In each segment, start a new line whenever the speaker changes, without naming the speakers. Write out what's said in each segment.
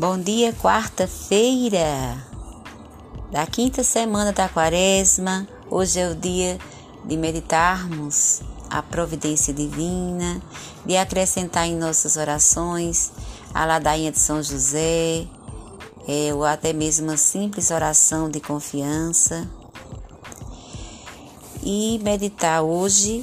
Bom dia, quarta-feira da quinta semana da quaresma. Hoje é o dia de meditarmos a providência divina, de acrescentar em nossas orações a ladainha de São José, é, ou até mesmo uma simples oração de confiança. E meditar hoje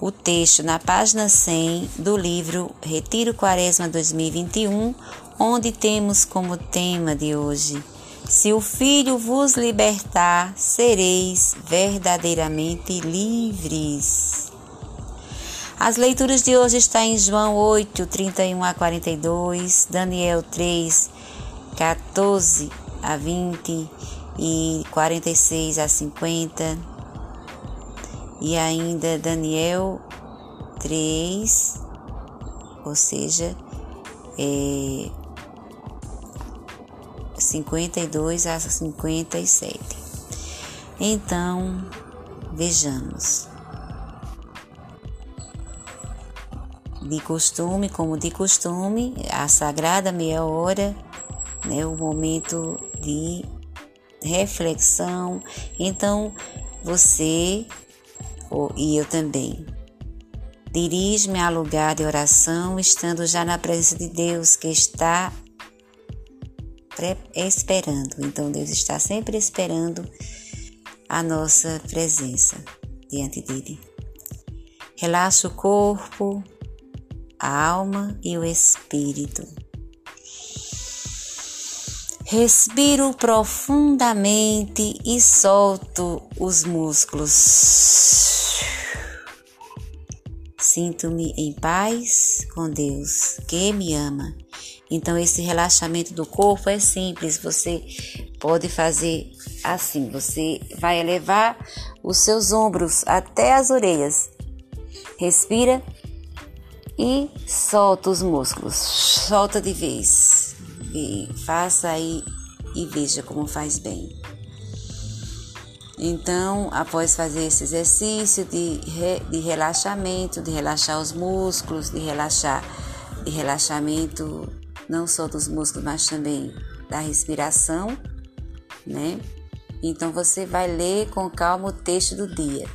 o texto na página 100 do livro Retiro Quaresma 2021, onde temos como tema de hoje: Se o Filho vos libertar, sereis verdadeiramente livres. As leituras de hoje estão em João 8, 31 a 42, Daniel 3, 14 a 20 e 46 a 50 e ainda Daniel 3, ou seja, é, 52 a 57. Então, vejamos. De costume, como de costume, a sagrada meia hora, né, o momento de reflexão. Então, você e eu também. Dirige-me a lugar de oração, estando já na presença de Deus que está esperando. Então, Deus está sempre esperando a nossa presença diante dele. Relaxa o corpo, a alma e o espírito. Respiro profundamente e solto os músculos. Sinto-me em paz com Deus, que me ama. Então, esse relaxamento do corpo é simples. Você pode fazer assim: você vai elevar os seus ombros até as orelhas. Respira e solta os músculos. Solta de vez. E faça aí e veja como faz bem. Então, após fazer esse exercício de, re, de relaxamento, de relaxar os músculos, de relaxar, de relaxamento não só dos músculos, mas também da respiração, né? Então você vai ler com calma o texto do dia.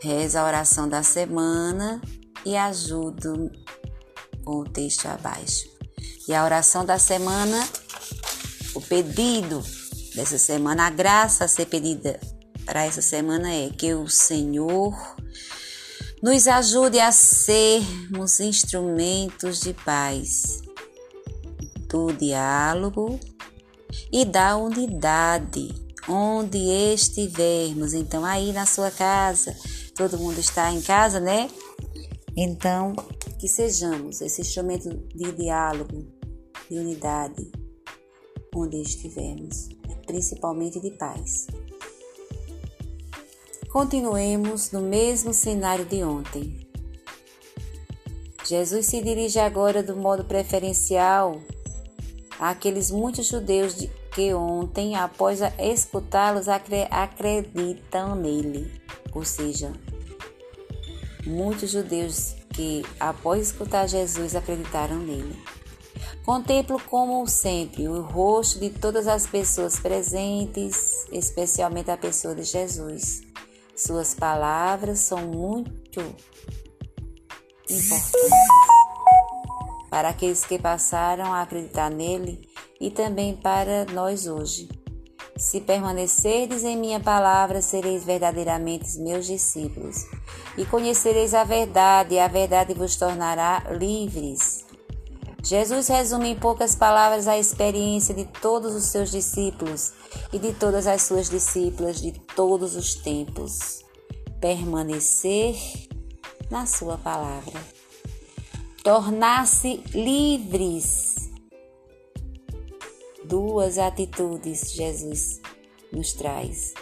Reza a oração da semana e ajudo com o texto abaixo. E a oração da semana, o pedido dessa semana. A graça a ser pedida para essa semana é que o Senhor nos ajude a sermos instrumentos de paz, do diálogo e da unidade, onde estivermos. Então, aí na sua casa, todo mundo está em casa, né? Então, que sejamos esse instrumento de diálogo, de unidade, onde estivermos principalmente de paz. Continuemos no mesmo cenário de ontem. Jesus se dirige agora do modo preferencial àqueles muitos judeus que ontem, após escutá-los, acreditam nele. Ou seja, muitos judeus que, após escutar Jesus, acreditaram nele. Contemplo como sempre o rosto de todas as pessoas presentes, especialmente a pessoa de Jesus. Suas palavras são muito importantes para aqueles que passaram a acreditar nele e também para nós hoje. Se permanecerdes em minha palavra, sereis verdadeiramente meus discípulos, e conhecereis a verdade, e a verdade vos tornará livres. Jesus resume em poucas palavras a experiência de todos os seus discípulos e de todas as suas discípulas de todos os tempos. Permanecer na Sua palavra. Tornar-se livres. Duas atitudes Jesus nos traz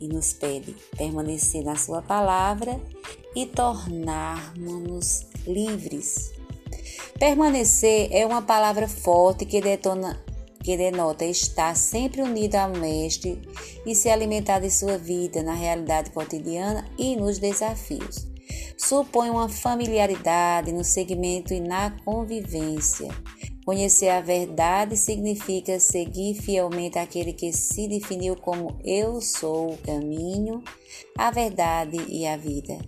e nos pede: permanecer na Sua palavra e tornarmos-nos livres. Permanecer é uma palavra forte que, detona, que denota estar sempre unido ao Mestre e se alimentar de sua vida na realidade cotidiana e nos desafios. Supõe uma familiaridade no segmento e na convivência Conhecer a verdade significa seguir fielmente aquele que se definiu como Eu sou o caminho, a verdade e a vida.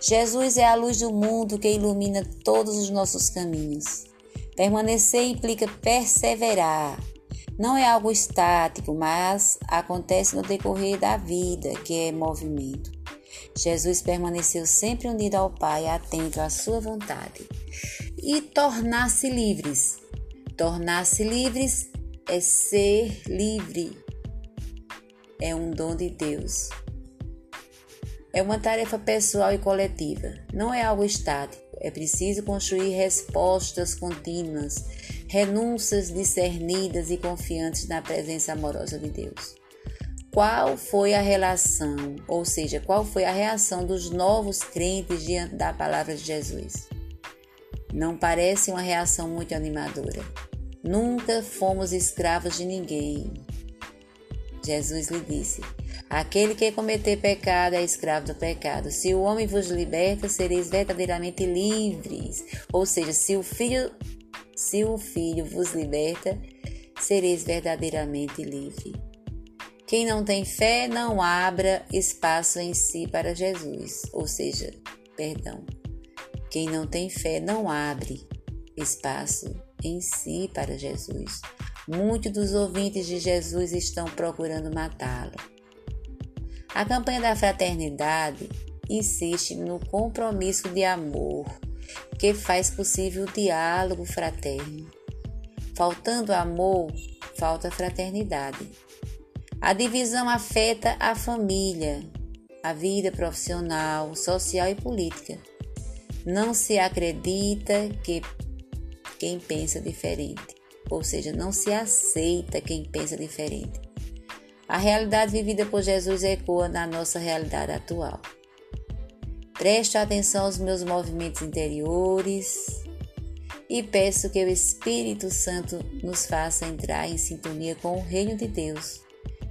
Jesus é a luz do mundo que ilumina todos os nossos caminhos. Permanecer implica perseverar. Não é algo estático, mas acontece no decorrer da vida, que é movimento. Jesus permaneceu sempre unido ao Pai, atento à sua vontade. E tornar-se livres. Tornar-se livres é ser livre. É um dom de Deus. É uma tarefa pessoal e coletiva. Não é algo estático. É preciso construir respostas contínuas, renúncias discernidas e confiantes na presença amorosa de Deus qual foi a relação, ou seja, qual foi a reação dos novos crentes diante da palavra de Jesus. Não parece uma reação muito animadora. Nunca fomos escravos de ninguém. Jesus lhe disse: Aquele que cometer pecado é escravo do pecado. Se o homem vos liberta, sereis verdadeiramente livres. Ou seja, se o filho, se o filho vos liberta, sereis verdadeiramente livres. Quem não tem fé não abra espaço em si para Jesus, ou seja, perdão. Quem não tem fé não abre espaço em si para Jesus. Muitos dos ouvintes de Jesus estão procurando matá-lo. A campanha da fraternidade insiste no compromisso de amor que faz possível o diálogo fraterno. Faltando amor, falta fraternidade. A divisão afeta a família, a vida profissional, social e política. Não se acredita que quem pensa diferente, ou seja, não se aceita quem pensa diferente. A realidade vivida por Jesus ecoa na nossa realidade atual. Preste atenção aos meus movimentos interiores e peço que o Espírito Santo nos faça entrar em sintonia com o reino de Deus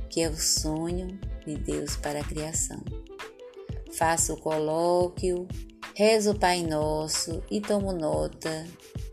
que é o sonho de Deus para a criação. Faço o colóquio, rezo o Pai Nosso e tomo nota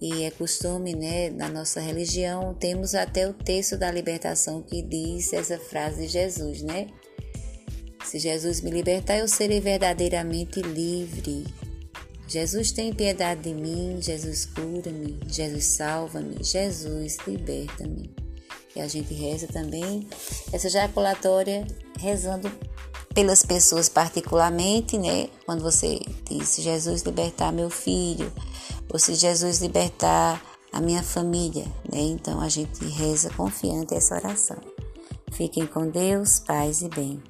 E é costume, né, na nossa religião, temos até o texto da libertação que diz essa frase de Jesus, né? Se Jesus me libertar, eu serei verdadeiramente livre. Jesus tem piedade de mim, Jesus cura-me, Jesus salva-me, Jesus liberta-me. E a gente reza também essa jaculatória rezando pelas pessoas particularmente, né? Quando você diz Jesus libertar meu filho, ou se Jesus libertar a minha família, né? Então a gente reza confiante essa oração. Fiquem com Deus, paz e bem.